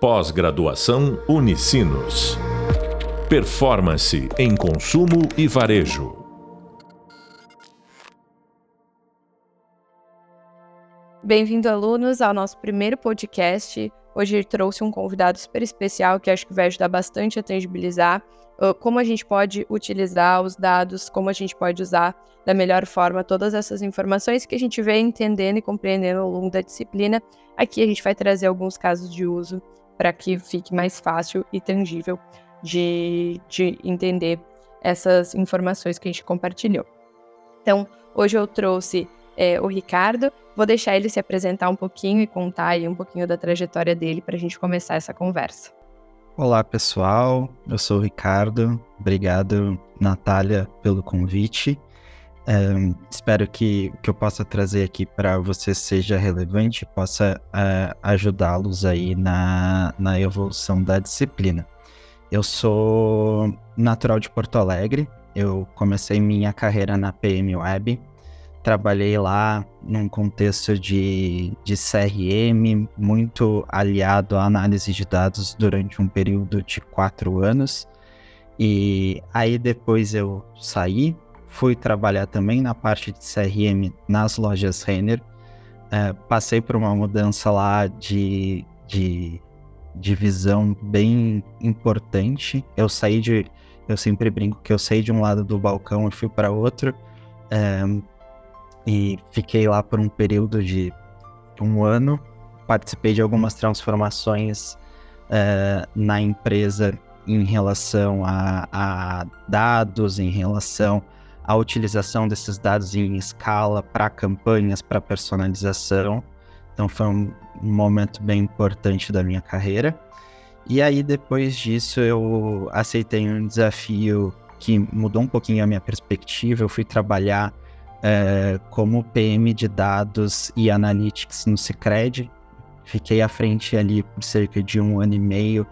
Pós-graduação Unicinos. Performance em consumo e varejo. Bem-vindo, alunos, ao nosso primeiro podcast. Hoje trouxe um convidado super especial que acho que vai ajudar bastante a tangibilizar uh, como a gente pode utilizar os dados, como a gente pode usar da melhor forma todas essas informações que a gente vem entendendo e compreendendo ao longo da disciplina. Aqui a gente vai trazer alguns casos de uso para que fique mais fácil e tangível de, de entender essas informações que a gente compartilhou. Então, hoje eu trouxe é, o Ricardo, vou deixar ele se apresentar um pouquinho e contar aí um pouquinho da trajetória dele para a gente começar essa conversa. Olá pessoal, eu sou o Ricardo, obrigado Natália pelo convite. Espero que o que eu possa trazer aqui para você seja relevante e possa uh, ajudá-los aí na, na evolução da disciplina. Eu sou natural de Porto Alegre, eu comecei minha carreira na PM Web, trabalhei lá num contexto de, de CRM, muito aliado à análise de dados durante um período de quatro anos. E aí depois eu saí, Fui trabalhar também na parte de CRM nas lojas Renner. É, passei por uma mudança lá de, de, de visão bem importante. Eu saí de. Eu sempre brinco que eu saí de um lado do balcão e fui para outro. É, e fiquei lá por um período de um ano. Participei de algumas transformações é, na empresa em relação a, a dados, em relação a utilização desses dados em escala para campanhas, para personalização. Então foi um momento bem importante da minha carreira. E aí depois disso eu aceitei um desafio que mudou um pouquinho a minha perspectiva. Eu fui trabalhar é, como PM de dados e analytics no Cicred. Fiquei à frente ali por cerca de um ano e meio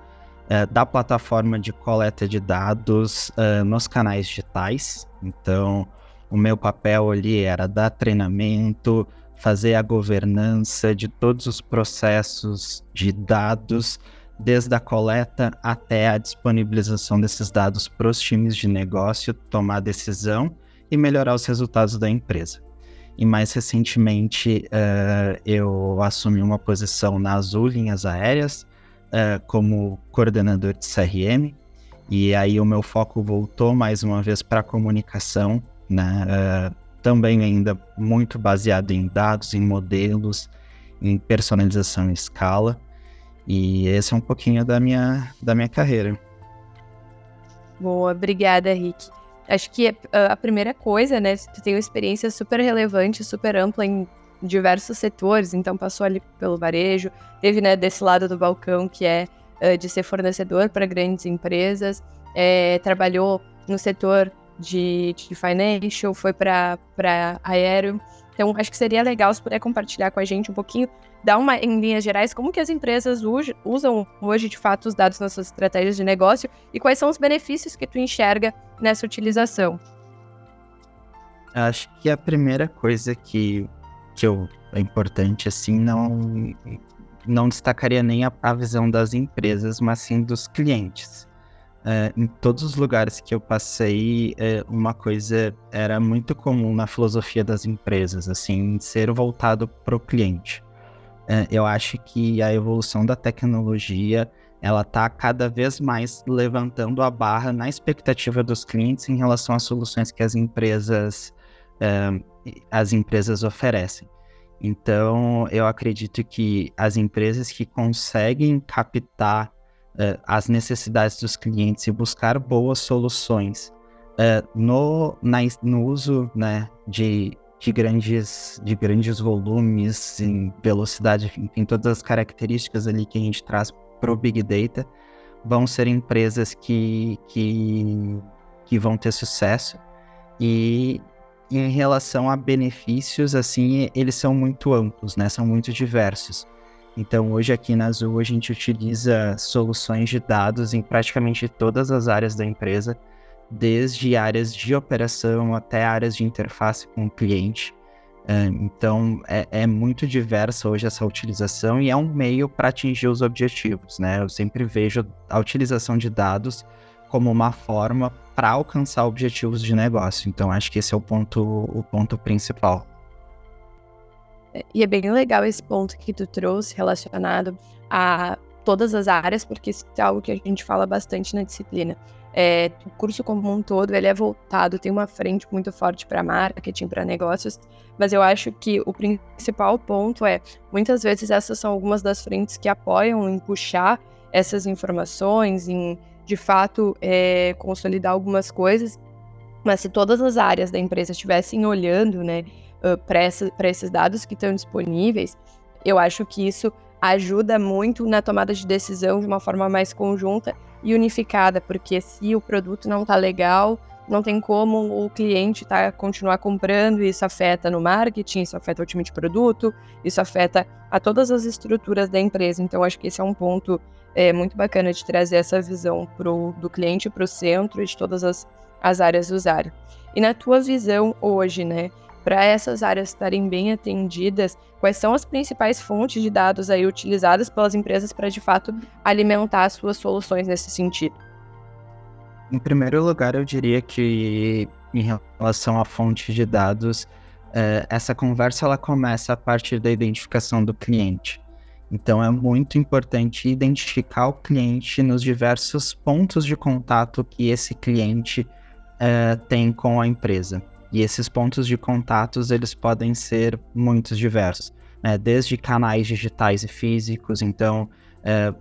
é, da plataforma de coleta de dados é, nos canais digitais. Então, o meu papel ali era dar treinamento, fazer a governança de todos os processos de dados, desde a coleta até a disponibilização desses dados para os times de negócio tomar decisão e melhorar os resultados da empresa. E mais recentemente, uh, eu assumi uma posição na Azul Linhas Aéreas, uh, como coordenador de CRM, e aí o meu foco voltou mais uma vez para a comunicação, né? Uh, também ainda muito baseado em dados, em modelos, em personalização em escala. E esse é um pouquinho da minha, da minha carreira. Boa, obrigada, Rick. Acho que a, primeira coisa, né? Tu tem uma experiência super relevante, super ampla em diversos setores, então passou ali pelo varejo, teve, né, desse lado do balcão que é uh, de ser fornecedor para grandes empresas, é, trabalhou no setor de, de financial, foi para aéreo. Então, acho que seria legal se puder compartilhar com a gente um pouquinho, dar uma, em linhas gerais, como que as empresas usam hoje, de fato, os dados nas suas estratégias de negócio e quais são os benefícios que tu enxerga nessa utilização. Acho que a primeira coisa que, que eu, é importante, assim, não não destacaria nem a, a visão das empresas, mas sim dos clientes. É, em todos os lugares que eu passei, é, uma coisa era muito comum na filosofia das empresas, assim, ser voltado para o cliente. É, eu acho que a evolução da tecnologia ela está cada vez mais levantando a barra na expectativa dos clientes em relação às soluções que as empresas as empresas oferecem. Então, eu acredito que as empresas que conseguem captar uh, as necessidades dos clientes e buscar boas soluções uh, no, na, no uso né, de, de, grandes, de grandes volumes, em velocidade, enfim, todas as características ali que a gente traz para o Big Data, vão ser empresas que, que, que vão ter sucesso. E em relação a benefícios, assim, eles são muito amplos, né? São muito diversos. Então, hoje aqui na Azul, a gente utiliza soluções de dados em praticamente todas as áreas da empresa, desde áreas de operação até áreas de interface com o cliente. Então, é, é, muito diversa hoje essa utilização e é um meio para atingir os objetivos, né? Eu sempre vejo a utilização de dados como uma forma para alcançar objetivos de negócio. Então, acho que esse é o ponto, o ponto principal. E é bem legal esse ponto que tu trouxe relacionado a todas as áreas, porque isso é algo que a gente fala bastante na disciplina. É, o curso como um todo ele é voltado, tem uma frente muito forte para marketing, para negócios, mas eu acho que o principal ponto é, muitas vezes essas são algumas das frentes que apoiam em puxar essas informações, em de fato é, consolidar algumas coisas, mas se todas as áreas da empresa estivessem olhando né, uh, para esses dados que estão disponíveis, eu acho que isso ajuda muito na tomada de decisão de uma forma mais conjunta e unificada, porque se o produto não está legal, não tem como o cliente tá, continuar comprando, e isso afeta no marketing, isso afeta o time de produto, isso afeta a todas as estruturas da empresa. Então, acho que esse é um ponto é, muito bacana de trazer essa visão pro, do cliente para o centro e de todas as, as áreas usuário. E na tua visão hoje, né, para essas áreas estarem bem atendidas, quais são as principais fontes de dados aí utilizadas pelas empresas para de fato alimentar as suas soluções nesse sentido? Em primeiro lugar, eu diria que em relação à fonte de dados, é, essa conversa ela começa a partir da identificação do cliente. Então é muito importante identificar o cliente nos diversos pontos de contato que esse cliente é, tem com a empresa. E esses pontos de contatos, eles podem ser muitos diversos, né? desde canais digitais e físicos. Então, é,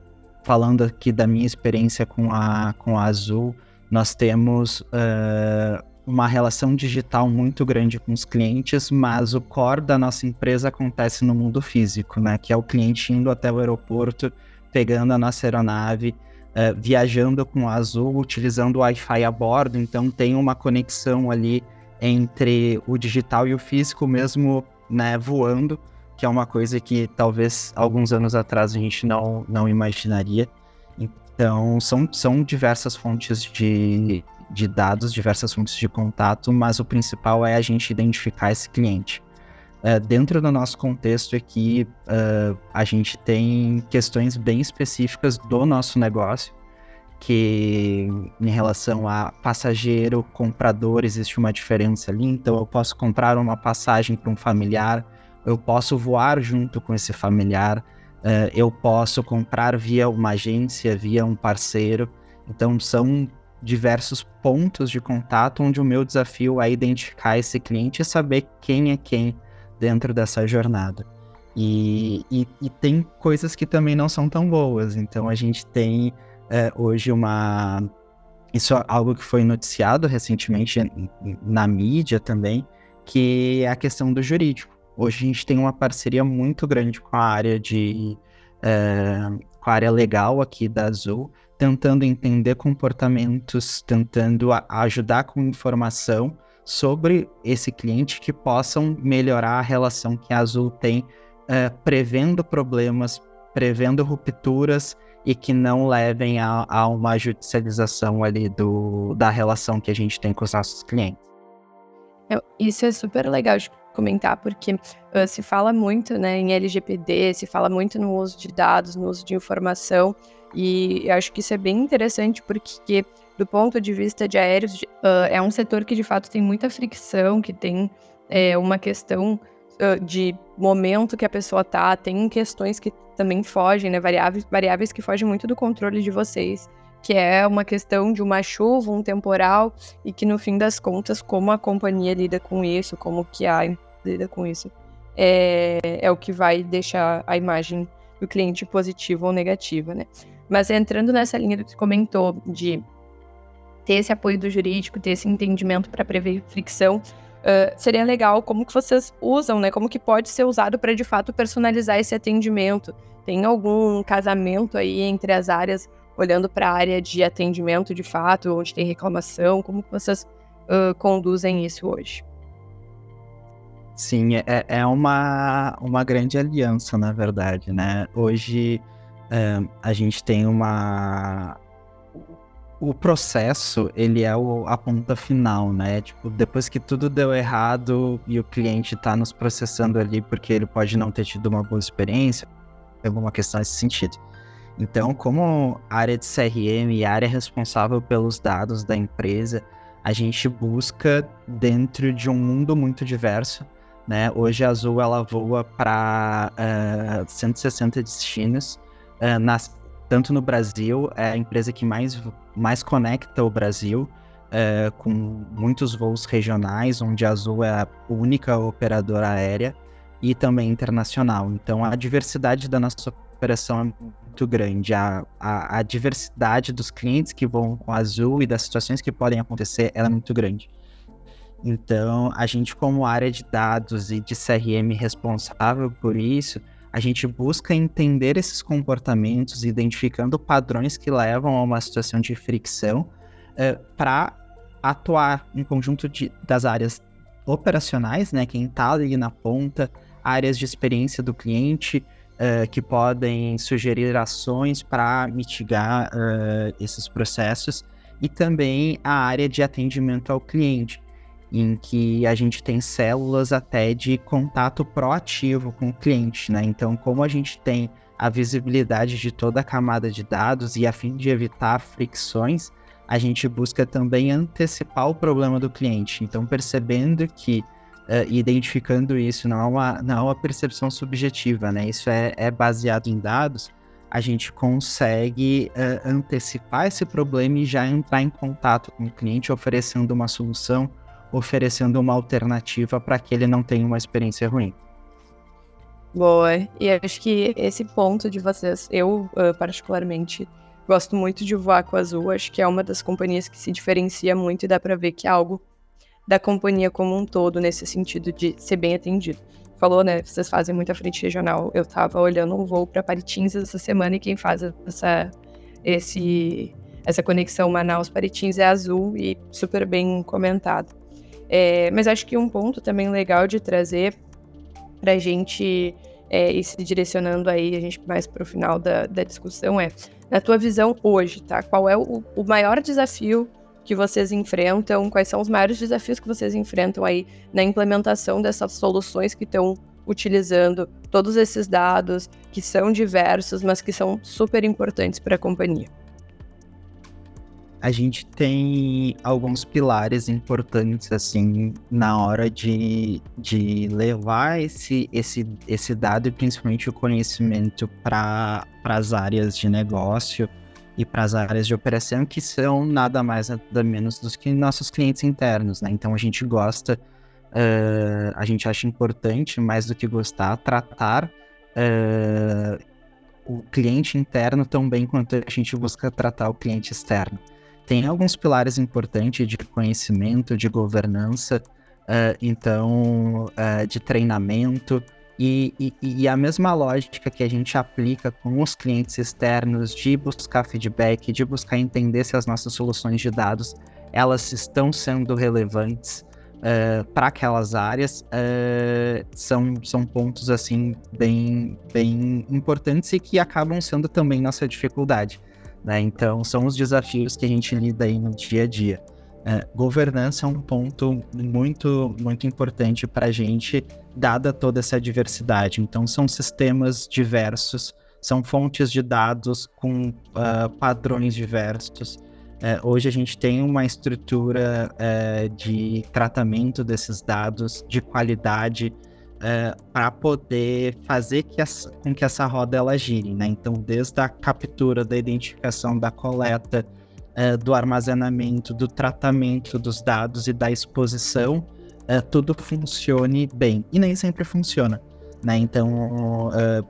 falando aqui da minha experiência com a, com a Azul, nós temos é, uma relação digital muito grande com os clientes, mas o core da nossa empresa acontece no mundo físico, né? Que é o cliente indo até o aeroporto, pegando a nossa aeronave, é, viajando com a Azul, utilizando o Wi-Fi a bordo, então tem uma conexão ali entre o digital e o físico mesmo, né, voando, que é uma coisa que talvez alguns anos atrás a gente não, não imaginaria. Então, são, são diversas fontes de, de dados, diversas fontes de contato, mas o principal é a gente identificar esse cliente. Uh, dentro do nosso contexto aqui, uh, a gente tem questões bem específicas do nosso negócio, que em relação a passageiro, comprador, existe uma diferença ali. Então, eu posso comprar uma passagem para um familiar, eu posso voar junto com esse familiar, uh, eu posso comprar via uma agência, via um parceiro. Então, são diversos pontos de contato onde o meu desafio é identificar esse cliente e saber quem é quem dentro dessa jornada. E, e, e tem coisas que também não são tão boas. Então, a gente tem é, hoje uma. Isso é algo que foi noticiado recentemente na mídia também, que é a questão do jurídico. Hoje a gente tem uma parceria muito grande com a área de. É, com a área legal aqui da Azul, tentando entender comportamentos, tentando ajudar com informação sobre esse cliente que possam melhorar a relação que a Azul tem, é, prevendo problemas, prevendo rupturas e que não levem a, a uma judicialização ali do, da relação que a gente tem com os nossos clientes. Isso é super legal de comentar, porque uh, se fala muito né, em LGPD, se fala muito no uso de dados, no uso de informação, e acho que isso é bem interessante porque, do ponto de vista de aéreos, uh, é um setor que de fato tem muita fricção, que tem é, uma questão de momento que a pessoa tá, tem questões que também fogem, né? Variáveis, variáveis que fogem muito do controle de vocês, que é uma questão de uma chuva, um temporal, e que no fim das contas, como a companhia lida com isso, como que a lida com isso, é, é o que vai deixar a imagem do cliente positiva ou negativa, né? Mas entrando nessa linha do que comentou de ter esse apoio do jurídico, ter esse entendimento para prever fricção, Uh, seria legal como que vocês usam, né? Como que pode ser usado para de fato personalizar esse atendimento? Tem algum casamento aí entre as áreas, olhando para a área de atendimento de fato, onde tem reclamação? Como que vocês uh, conduzem isso hoje? Sim, é, é uma, uma grande aliança, na verdade, né? Hoje a gente tem uma, o processo, ele é o, a ponta final, né? Tipo, depois que tudo deu errado e o cliente está nos processando ali porque ele pode não ter tido uma boa experiência, alguma questão nesse sentido. Então, como área de CRM e área responsável pelos dados da empresa, a gente busca dentro de um mundo muito diverso, né? Hoje a Azul ela voa para uh, 160 destinos, uh, nas tanto no Brasil, é a empresa que mais, mais conecta o Brasil, é, com muitos voos regionais, onde a Azul é a única operadora aérea, e também internacional. Então, a diversidade da nossa operação é muito grande. A, a, a diversidade dos clientes que vão com a Azul e das situações que podem acontecer é muito grande. Então, a gente, como área de dados e de CRM responsável por isso, a gente busca entender esses comportamentos, identificando padrões que levam a uma situação de fricção, uh, eh, para atuar em conjunto de, das áreas operacionais, né, quem está ali na ponta, áreas de experiência do cliente, uh, que podem sugerir ações para mitigar uh, esses processos, e também a área de atendimento ao cliente, em que a gente tem células até de contato proativo com o cliente, né? Então, como a gente tem a visibilidade de toda a camada de dados e a fim de evitar fricções, a gente busca também antecipar o problema do cliente. Então, percebendo que uh, identificando isso não é, uma, não é uma percepção subjetiva, né? Isso é, é baseado em dados. A gente consegue uh, antecipar esse problema e já entrar em contato com o cliente, oferecendo uma solução oferecendo uma alternativa para que ele não tenha uma experiência ruim. Boa. E acho que esse ponto de vocês, eu uh, particularmente gosto muito de voar com a Azul, acho que é uma das companhias que se diferencia muito e dá para ver que é algo da companhia como um todo nesse sentido de ser bem atendido. Falou, né? Vocês fazem muita frente regional. Eu tava olhando um voo para Paritins essa semana e quem faz essa esse essa conexão Manaus-Paritins é Azul e super bem comentado. É, mas acho que um ponto também legal de trazer para a gente é, ir se direcionando aí, a gente mais para o final da, da discussão é, na tua visão hoje, tá? Qual é o, o maior desafio que vocês enfrentam? Quais são os maiores desafios que vocês enfrentam aí na implementação dessas soluções que estão utilizando todos esses dados que são diversos, mas que são super importantes para a companhia? A gente tem alguns pilares importantes, assim, na hora de, de levar esse, esse, esse dado e principalmente o conhecimento para as áreas de negócio e para as áreas de operação, que são nada mais nada menos do que nossos clientes internos, né? Então a gente gosta, uh, a gente acha importante, mais do que gostar, tratar uh, o cliente interno tão bem quanto a gente busca tratar o cliente externo tem alguns pilares importantes de conhecimento, de governança, uh, então, uh, de treinamento, e, e, e, a mesma lógica que a gente aplica com os clientes externos de buscar feedback, de buscar entender se as nossas soluções de dados elas estão sendo relevantes uh, para aquelas áreas, são, são pontos assim bem, bem importantes e que acabam sendo também nossa dificuldade. Né? Então, são os desafios que a gente lida aí no dia a dia. É, governança é um ponto muito, muito importante para a gente, dada toda essa diversidade. Então, são sistemas diversos, são fontes de dados com uh, padrões diversos. É, hoje a gente tem uma estrutura é, de tratamento desses dados, de qualidade, é, para poder fazer que com que essa roda ela gire, né? Então, desde a captura, da identificação, da coleta, é, do armazenamento, do tratamento dos dados e da exposição, é, tudo funcione bem. E nem sempre funciona, né? Então, é,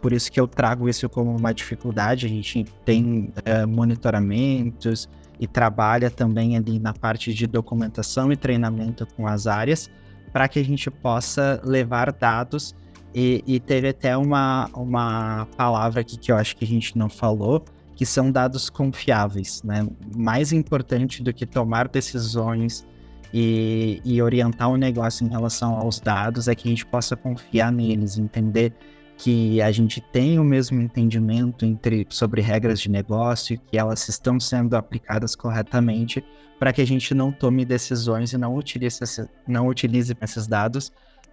por isso que eu trago isso como uma dificuldade. A gente tem é, monitoramentos e trabalha também ali na parte de documentação e treinamento com as áreas para que a gente possa levar dados. E, e, teve até uma, uma palavra aqui que eu acho que a gente não falou, que são dados confiáveis, né? Mais importante do que tomar decisões e, e orientar o negócio em relação aos dados é que a gente possa confiar neles, entender que a gente tenha o mesmo entendimento entre, sobre regras de negócio, que elas estão sendo aplicadas corretamente, para que a gente não tome decisões e não utilize, não utilize esses dados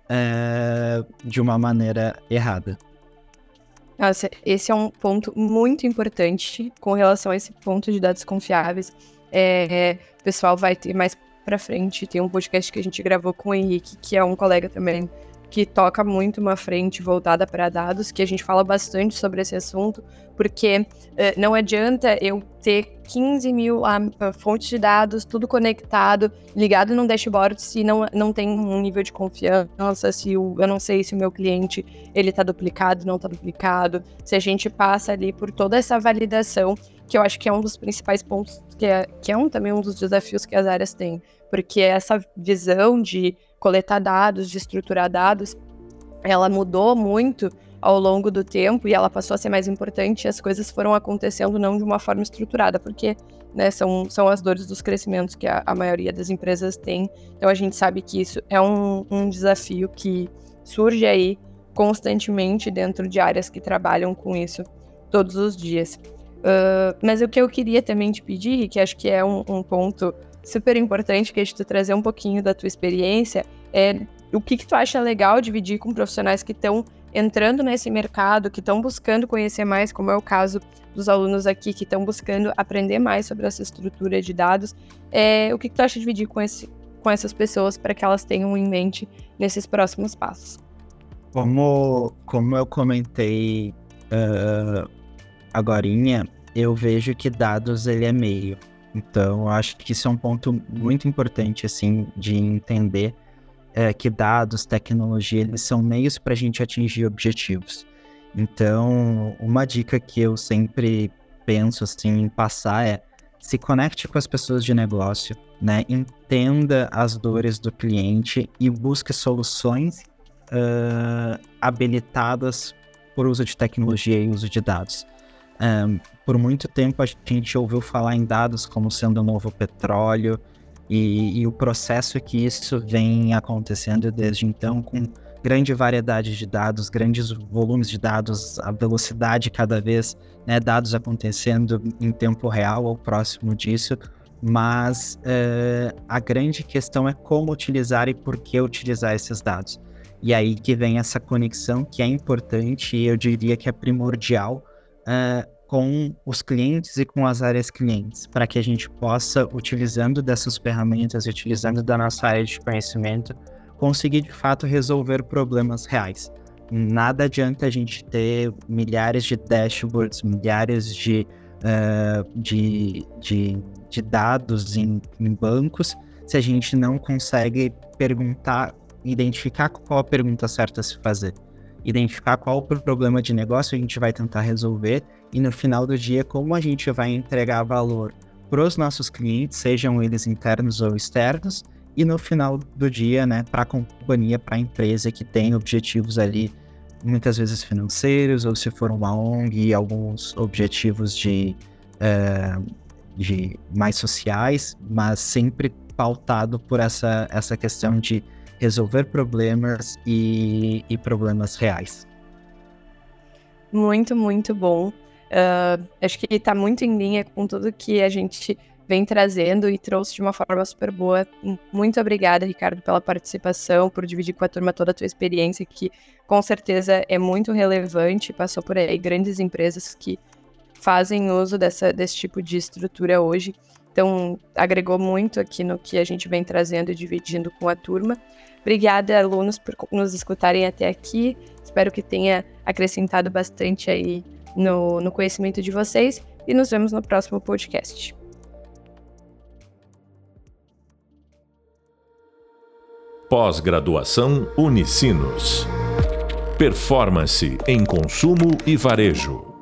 é, de uma maneira errada. Nossa, esse é um ponto muito importante com relação a esse ponto de dados confiáveis. É, o pessoal vai ter mais para frente, tem um podcast que a gente gravou com o Henrique, que é um colega também que toca muito uma frente voltada para dados, que a gente fala bastante sobre esse assunto, porque uh, não adianta eu ter 15 mil uh, fontes de dados, tudo conectado, ligado num dashboard, se não, não tem um nível de confiança, se o, eu não sei se o meu cliente ele está duplicado, não está duplicado, se a gente passa ali por toda essa validação, que eu acho que é um dos principais pontos, que é, que é um, também um dos desafios que as áreas têm, porque essa visão de coletar dados, de estruturar dados, ela mudou muito ao longo do tempo e ela passou a ser mais importante. As coisas foram acontecendo não de uma forma estruturada, porque né, são, são as dores dos crescimentos que a, a maioria das empresas tem. Então a gente sabe que isso é um, um desafio que surge aí constantemente dentro de áreas que trabalham com isso todos os dias. Uh, mas o que eu queria também te pedir, que acho que é um, um ponto super importante que de tu trazer um pouquinho da tua experiência, é o que, que tu acha legal dividir com profissionais que estão entrando nesse mercado, que estão buscando conhecer mais, como é o caso dos alunos aqui, que estão buscando aprender mais sobre essa estrutura de dados. É, o que, que tu acha dividir com, esse, com essas pessoas para que elas tenham em mente nesses próximos passos? Como, como eu comentei uh, agorinha, eu vejo que dados ele é meio. Então, acho que isso é um ponto muito importante, assim, de entender é, que dados, tecnologia, eles são meios para a gente atingir objetivos. Então, uma dica que eu sempre penso, assim, em passar é se conecte com as pessoas de negócio, né? Entenda as dores do cliente e busque soluções uh, habilitadas por uso de tecnologia e uso de dados. Por muito tempo a gente ouviu falar em dados como sendo o novo petróleo e, e, o processo que isso vem acontecendo desde então com grande variedade de dados, grandes volumes de dados, a velocidade cada vez, né, dados acontecendo em tempo real ou próximo disso, mas uh, a grande questão é como utilizar e por que utilizar esses dados. E aí que vem essa conexão que é importante e eu diria que é primordial com os clientes e com as áreas clientes, para que a gente possa, utilizando dessas ferramentas, utilizando da nossa área de conhecimento, conseguir de fato resolver problemas reais. Nada adianta a gente ter milhares de dashboards, milhares de, uh, de, de, de, dados em, em bancos, se a gente não consegue perguntar, identificar qual a pergunta certa a se fazer identificar qual o problema de negócio a gente vai tentar resolver e no final do dia como a gente vai entregar valor para os nossos clientes, sejam eles internos ou externos, e no final do dia, né, para a companhia, para a empresa que tem objetivos ali, muitas vezes financeiros, ou se for uma ONG, alguns objetivos de, é, de mais sociais, mas sempre pautado por essa, essa questão de resolver problemas e, e problemas reais. Muito, muito bom. Uh, acho que está muito em linha com tudo que a gente vem trazendo e trouxe de uma forma super boa. Muito obrigada, Ricardo, pela participação, por dividir com a turma toda a tua experiência, que com certeza é muito relevante. Passou por aí grandes empresas que fazem uso dessa, desse tipo de estrutura hoje. Então, agregou muito aqui no que a gente vem trazendo e dividindo com a turma. Obrigada, alunos, por nos escutarem até aqui. Espero que tenha acrescentado bastante aí no, no conhecimento de vocês e nos vemos no próximo podcast. Pós-graduação Unicinos. Performance em consumo e varejo.